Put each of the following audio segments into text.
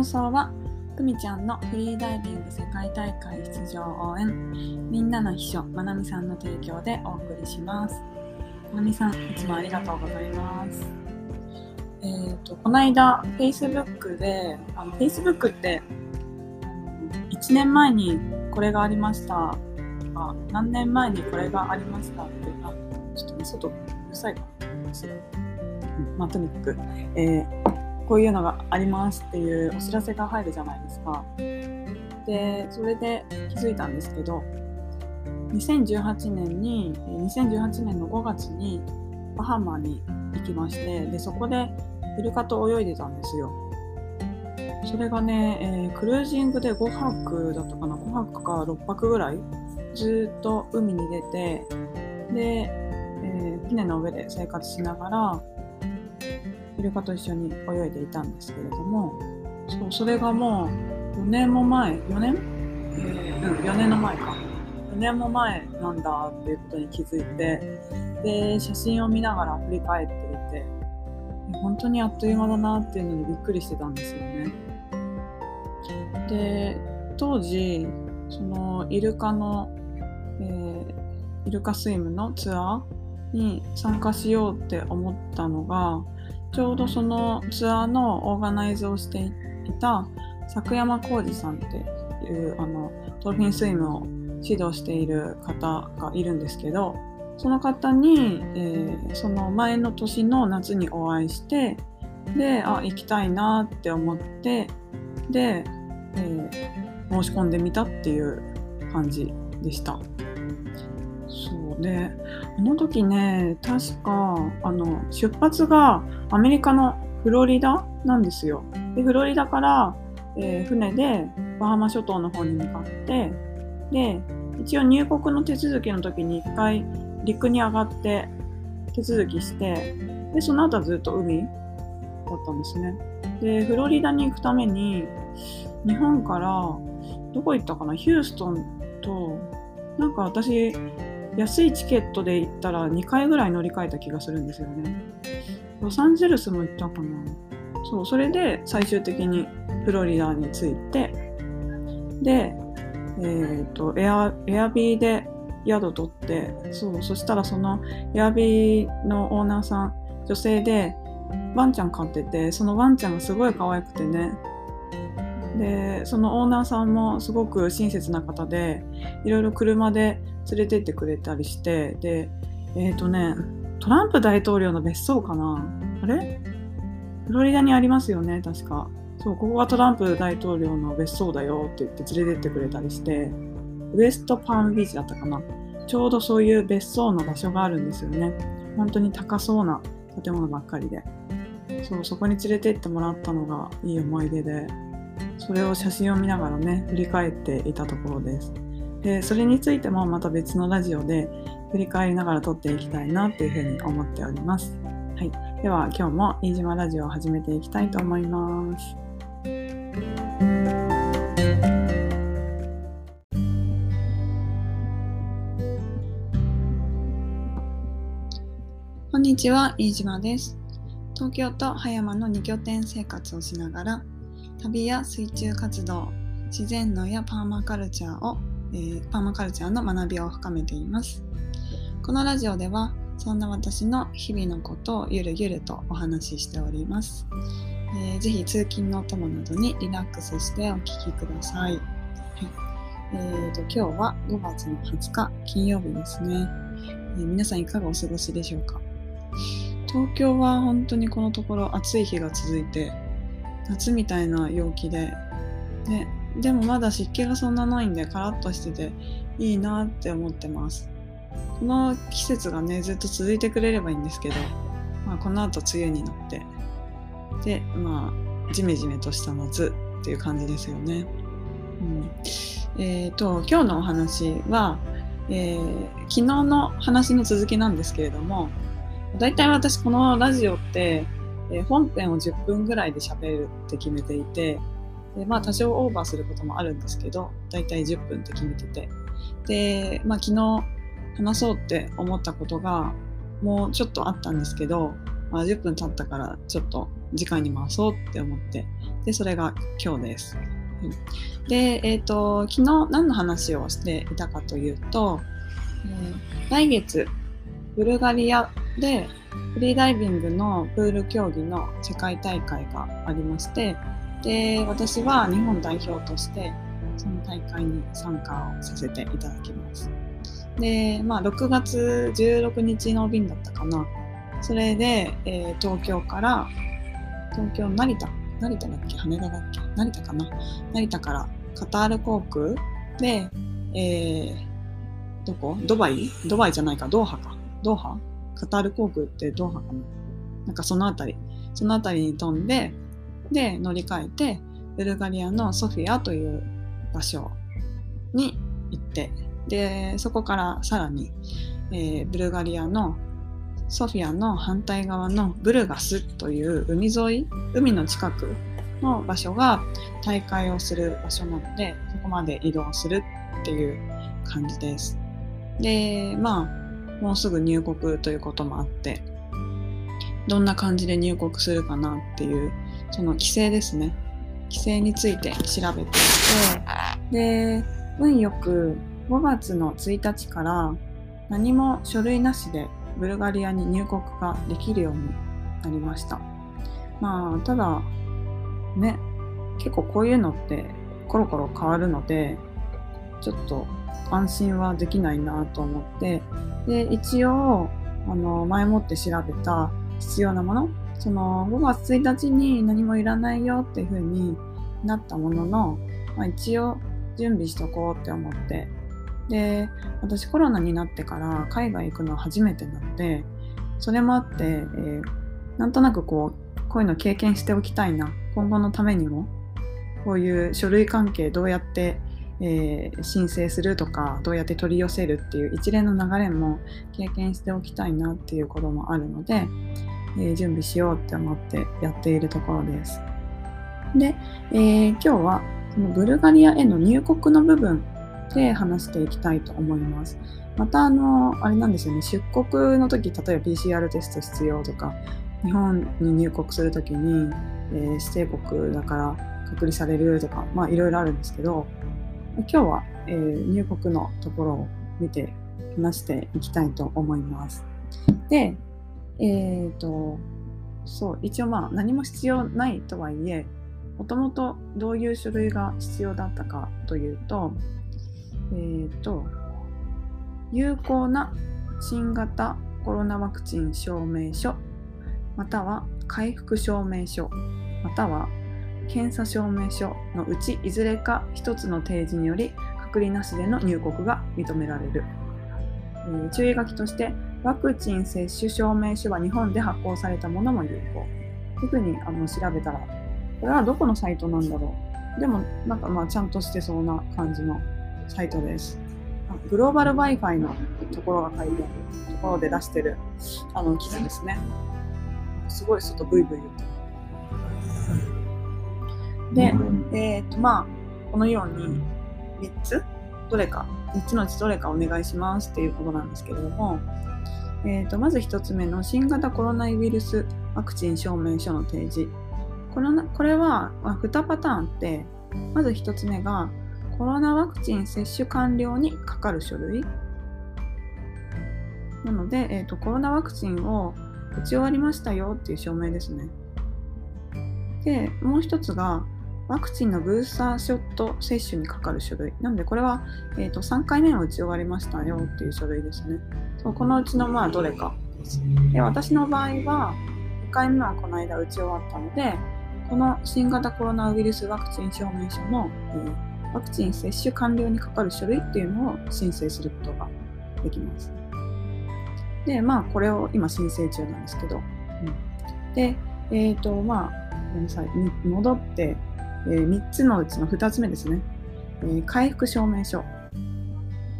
放送はくみちゃんのフリーダイビング世界大会出場応援みんなの秘書まなみさんの提供でお送りします。まなみさんいつもありがとうございます。えーと、この間 Facebook であの Facebook って1年前にこれがありました。あ何年前にこれがありましたってあちょっとね外うるさいかな、まあとにかく、えー、こういうのがありますっていうお知らせが入るじゃないですか。でそれで気づいたんですけど2018年に2018年の5月にバハマに行きましてでそこでイルカと泳いでたんですよ。それがね、えー、クルージングで5泊だったかな？5泊か6泊ぐらいずっと海に出てで、えー、船の上で生活しながらイルカと一緒に泳いでいたんですけれどもそうそれがもう4年も前4年、えー、うん4年の前か4年も前なんだっていうことに気づいてで写真を見ながら振り返っていて本当にあっという間だなっていうのにびっくりしてたんですよね。で当時そのイルカの、えー、イルカスイムのツアーに参加しようって思ったのがちょうどそのツアーのオーガナイズをしていた作山浩二さんっていうあのドルフィンスイムを指導している方がいるんですけどその方に、えー、その前の年の夏にお会いしてであ行きたいなって思ってで、えー、申し込んでみたっていう感じでした。そうであの時ね確かあの出発がアメリカのフロリダなんですよ。でフロリダから、えー、船でバハマ諸島の方に向かってで一応入国の手続きの時に一回陸に上がって手続きしてでその後はずっと海だったんですね。でフロリダに行くために日本からどこ行ったかな？ヒューストンとなんか私安いチケットで行ったら2回ぐらい乗り換えた気がするんですよね。ロサンゼルスも行ったかな。そうそれで最終的にフロリダに着いてでえっ、ー、とエアエアビーで宿取ってそうそしたらそのエアビーのオーナーさん女性でワンちゃん飼っててそのワンちゃんがすごい可愛くてね。でそのオーナーさんもすごく親切な方でいろいろ車で連れてってくれたりしてでえっ、ー、とねトランプ大統領の別荘かな？あれ？フロリダにありますよね確かそうここがトランプ大統領の別荘だよって言って連れてってくれたりしてウエストパームビーチだったかな？ちょうどそういう別荘の場所があるんですよね。本当に高そうな建物ばっかりで。そう、そこに連れて行ってもらったのがいい思い出で、それを写真を見ながらね、振り返っていたところです。で、それについてもまた別のラジオで振り返りながら撮っていきたいなっていうふうに思っております。はい。では今日も飯島ラジオを始めていきたいと思います。こんにちは、飯島です。東京と葉山の2拠点生活をしながら、旅や水中活動、自然農やパーマカルチャーを、えー、パーマカルチャーの学びを深めています。このラジオでは、そんな私の日々のことをゆるゆるとお話ししております。えー、ぜひ通勤のお供などにリラックスしてお聴きください。はいえーと、今日は5月の20日金曜日ですね、えー、皆さんいかがお過ごしでしょうか？東京は本当にこのところ暑い日が続いて夏みたいな陽気でででもまだ湿気がそんなないんでカラッとしてていいなって思ってます。この季節がねずっと続いてくれればいいんですけど、まあ、この後梅雨になってでまあジメジメとした夏っていう感じですよね、うん。えーと、今日のお話は、えー、昨日の話の続きなんですけれども大体私このラジオって、えー、本編を10分ぐらいで喋るって決めていて、でまあ多少オーバーすることもあるんですけど、大体10分って決めてて。で、まあ昨日話そうって思ったことがもうちょっとあったんですけど、まあ、10分経ったからちょっと次回に回そうって思ってで、それが今日です。で、えっ、ー、と、昨日何の話をしていたかというと、えー、来月、ブルガリアでフリーダイビングのプール競技の世界大会がありまして、で、私は日本代表としてその大会に参加をさせていただきます。で、まあ、6月16日の便だったかな。それで、えー、東京から、東京、成田、成田だっけ？羽田だっけ？成田かな？成田からカタール航空で、えー、どこ？ドバイ？ドバイじゃないか、ドーハか。ドーハ？カタール航空ってドーハかな。なんかそのあたり、そのあたりに飛んで、で、乗り換えて、ブルガリアのソフィアという場所に行って、で、そこからさらに、えー、ブルガリアのソフィアの反対側のブルガスという海沿い、海の近くの場所が大会をする場所なので、そこまで移動するっていう感じです。で、まあ、もうすぐ入国ということもあって、どんな感じで入国するかなっていう、その規制ですね。規制について調べていて、で、運よく5月の1日から何も書類なしでブルガリアに入国ができるようになりました。まあ、ただ、ね、結構こういうのってコロコロ変わるので、ちょっと安心はできないなと思って、で、一応、あの、前もって調べた必要なもの、その5月1日に何もいらないよっていう風になったものの、まあ、一応準備しとこうって思って、で、私コロナになってから海外行くのは初めてなので、それもあって、えー、なんとなくこう、こういうの経験しておきたいな。今後のためにも、こういう書類関係どうやって、えー、申請するとか、どうやって取り寄せるっていう一連の流れも経験しておきたいなっていうこともあるので、え、準備しようって思ってやっているところです。で、えー、今日はそのブルガリアへの入国の部分で話していきたいと思います。また、あの、あれなんですよね、出国の時、例えば PCR テスト必要とか、日本に入国するときに、えー、指定国だから隔離されるとか、まあいろいろあるんですけど、今日は、えー、入国のところを見て話していきたいと思います。で、えっ、ー、と、そう、一応まあ何も必要ないとはいえ、もともとどういう書類が必要だったかというと、えっ、ー、と、有効な新型コロナワクチン証明書、または回復証明書、または検査証明書のうちいずれか1つの提示により隔離なしでの入国が認められる。えー、注意書きとして、ワクチン接種証明書は日本で発行されたものも有効。というふうにあの調べたら、これはどこのサイトなんだろう。でも、なんかまあちゃんとしてそうな感じのサイトです。グローバル Wi-Fi のところが書いてあるところで出してるあの記事ですね。すごい外ブイブイ言って。で、えっ、ー、とまあ、このように3つ、どれか、3つのうちどれかお願いしますっていうことなんですけれども、えーと、まず1つ目の新型コロナウイルスワクチン証明書の提示。これこれは、ま、2パターンって、まず1つ目がコロナワクチン接種完了にかかる書類なので、えーと、コロナワクチンを打ち終わりましたよっていう証明ですね。で、もう一つが、ワクチンのブースターショット接種にかかる書類。なので、これは、えーと、3回目を打ち終わりましたよっていう書類ですね。そうこのうちのまあどれかです。私の場合は、2回目はこの間打ち終わったので、この新型コロナウイルスワクチン証明書の、えーワクチン接種完了にかかる書類っていうのを申請することができます。で、まあ、これを今申請中なんですけど、うん、で、えっ、ー、と、まあ、ごめんなさい、戻って、えー、3つのうちの2つ目ですね、えー、回復証明書。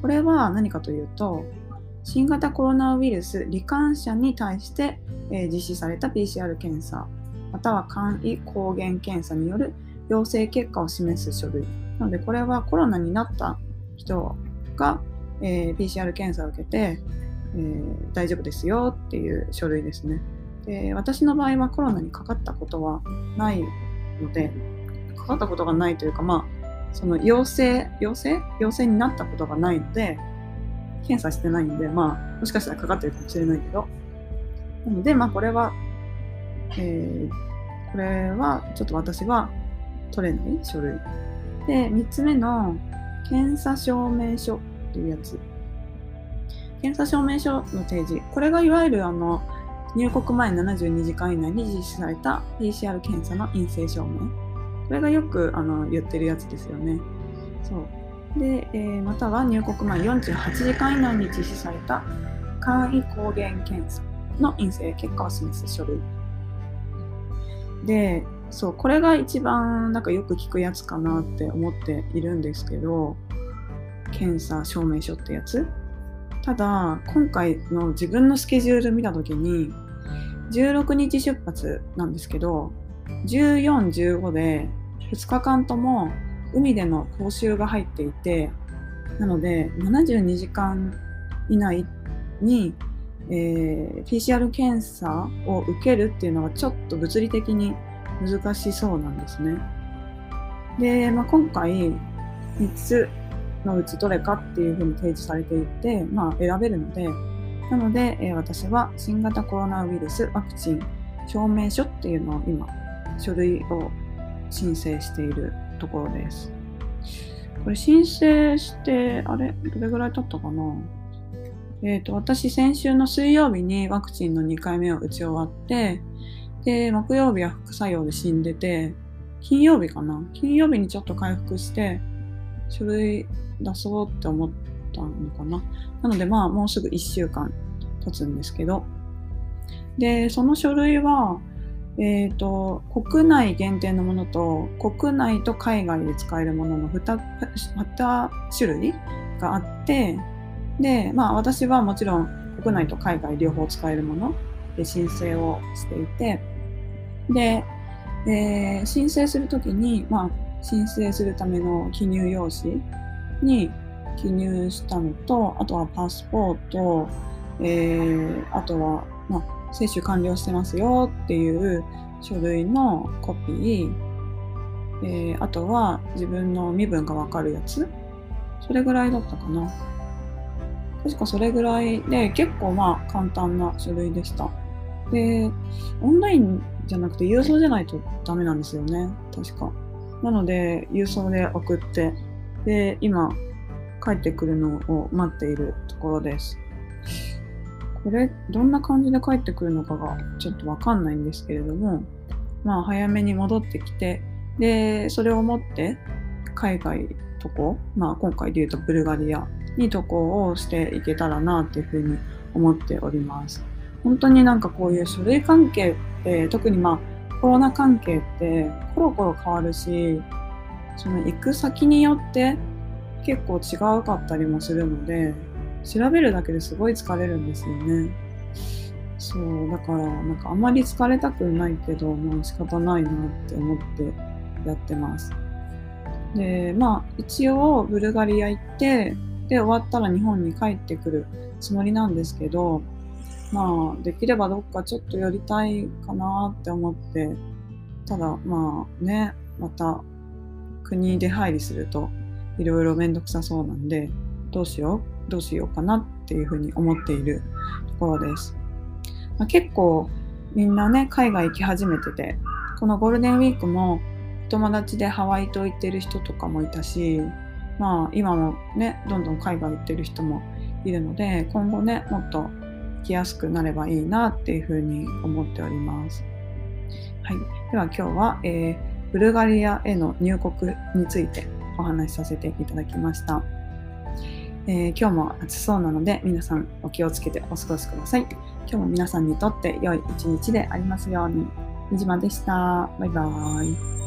これは何かというと、新型コロナウイルス罹患者に対して、えー、実施された PCR 検査、または簡易抗原検査による陽性結果を示す書類なので、これはコロナになった人が、え、PCR 検査を受けて、え、大丈夫ですよっていう書類ですね。で私の場合はコロナにかかったことはないので、かかったことがないというか、まあ、その陽性、陽性？陽性になったことがないので、検査してないんで、まあ、もしかしたらかかってるかもしれないけど。なので、まあ、これは、えー、これは、ちょっと私は取れない書類。で、3つ目の、検査証明書っていうやつ。検査証明書の提示。これがいわゆるあの、入国前72時間以内に実施された PCR 検査の陰性証明。これがよくあの言ってるやつですよね。そうで、えー、または入国前48時間以内に実施された簡易抗原検査の陰性結果を示す書類。で、そう、これが一番なんかよく聞くやつかなって思っているんですけど、検査証明書ってやつ。ただ、今回の自分のスケジュール見たときに、16日出発なんですけど、14、15で2日間とも海での講習が入っていて、なので72時間以内に、えー、PCR 検査を受けるっていうのはちょっと物理的に難しそうなんですね。で、まあ、今回3つのうちどれかっていうふうに提示されていて、まあ、選べるので、なので、えー、私は新型コロナウイルスワクチン証明書っていうのを今書類を申請しているところです。これ申請して、あれ？どれぐらい経ったかな？えっ、ー、と、私先週の水曜日にワクチンの2回目を打ち終わって、で、木曜日は副作用で死んでて、金曜日かな？金曜日にちょっと回復して、書類出そうって思ったのかな？なのでまあもうすぐ1週間経つんですけど、で、その書類は、えーと、国内限定のものと国内と海外で使えるものの 2, 2種類があってで、まあ、私はもちろん国内と海外両方使えるもので申請をしていてで、えー、申請するときに、まあ、申請するための記入用紙に記入したのとあとはパスポート、えー、あとは、まあ接種完了してますよっていう書類のコピー、えー、あとは自分の身分がわかるやつ。それぐらいだったかな。確かそれぐらいで結構まあ簡単な書類でした。でオンラインじゃなくて郵送じゃないとダメなんですよね。確か。なので郵送で送って。で今帰ってくるのを待っているところです。これ、どんな感じで帰ってくるのかがちょっとわかんないんですけれども、まあ、早めに戻ってきて、で、それを持って海外渡航、まあ、今回で言うとブルガリアに渡航をしていけたらなっていうふうに思っております。本当になんかこういう書類関係って、特にまあ、コロナ関係ってコロコロ変わるし、その行く先によって結構違うかったりもするので、調べるだけですごい疲れるんですよね。そう、だから、なんかあまり疲れたくないけど、まあ仕方ないなって思ってやってます。で、まあ一応ブルガリア行って、で、終わったら日本に帰ってくるつもりなんですけど、まあできればどっかちょっと寄りたいかなって思って、ただまあね、また国出入りするといろいろめんどくさそうなんで、どうしようどうしようかなっていうふうに思っているところです。まあ、結構みんなね、海外行き始めてて、このゴールデンウィークも友達でハワイと行ってる人とかもいたし、まあ今もね、どんどん海外行ってる人もいるので、今後ね、もっと行きやすくなればいいなっていうふうに思っております。はい。では今日は、えー、ブルガリアへの入国についてお話しさせていただきました。えー、今日も暑そうなので皆さんお気をつけてお過ごしください。今日も皆さんにとって良い一日でありますように。みじまでした。バイバーイ。